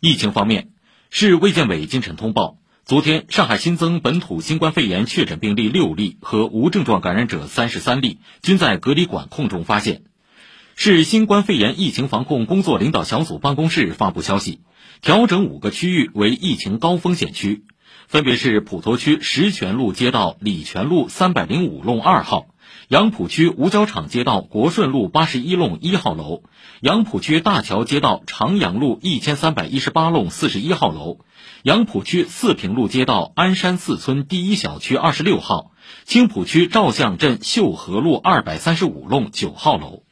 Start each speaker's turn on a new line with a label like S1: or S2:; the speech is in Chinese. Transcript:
S1: 疫情方面，市卫健委今晨通报，昨天上海新增本土新冠肺炎确诊病例六例和无症状感染者三十三例，均在隔离管控中发现。市新冠肺炎疫情防控工作领导小组办公室发布消息，调整五个区域为疫情高风险区，分别是普陀区石泉路街道礼泉路三百零五弄二号。杨浦区五角场街道国顺路八十一弄一号楼，杨浦区大桥街道长阳路一千三百一十八弄四十一号楼，杨浦区四平路街道鞍山四村第一小区二十六号，青浦区照相镇秀河路二百三十五弄九号楼。